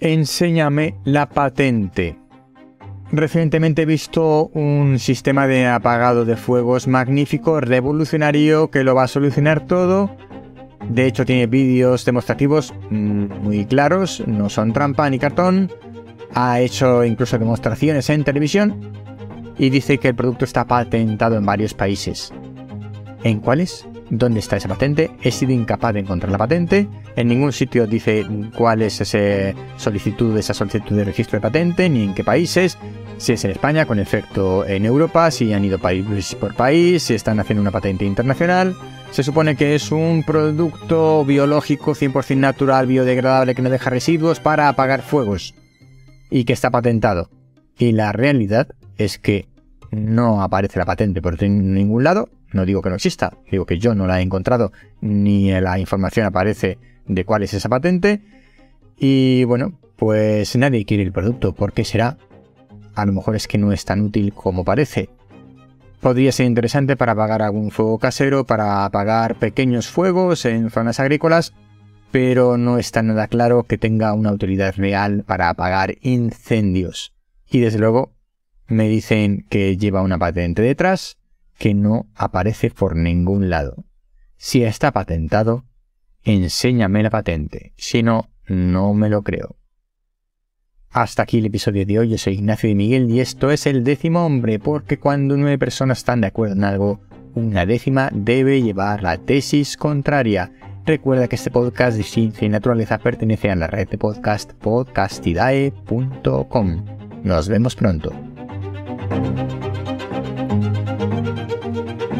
Enséñame la patente. Recientemente he visto un sistema de apagado de fuegos magnífico, revolucionario, que lo va a solucionar todo. De hecho tiene vídeos demostrativos mm, muy claros, no son trampa ni cartón. Ha hecho incluso demostraciones en televisión y dice que el producto está patentado en varios países. ¿En cuáles? ¿Dónde está esa patente? He sido incapaz de encontrar la patente. En ningún sitio dice cuál es esa solicitud, esa solicitud de registro de patente, ni en qué países. Si es en España, con efecto en Europa, si han ido país por país, si están haciendo una patente internacional. Se supone que es un producto biológico 100% natural, biodegradable, que no deja residuos para apagar fuegos. Y que está patentado. Y la realidad es que no aparece la patente por ningún lado. No digo que no exista, digo que yo no la he encontrado, ni la información aparece de cuál es esa patente. Y bueno, pues nadie quiere el producto. ¿Por qué será? A lo mejor es que no es tan útil como parece. Podría ser interesante para apagar algún fuego casero, para apagar pequeños fuegos en zonas agrícolas, pero no está nada claro que tenga una utilidad real para apagar incendios. Y desde luego me dicen que lleva una patente detrás que no aparece por ningún lado. Si está patentado, enséñame la patente. Si no, no me lo creo. Hasta aquí el episodio de hoy. Yo soy Ignacio de Miguel y esto es el décimo hombre, porque cuando nueve personas están de acuerdo en algo, una décima debe llevar la tesis contraria. Recuerda que este podcast de ciencia y naturaleza pertenece a la red de podcast podcastidae.com. Nos vemos pronto. Thank you.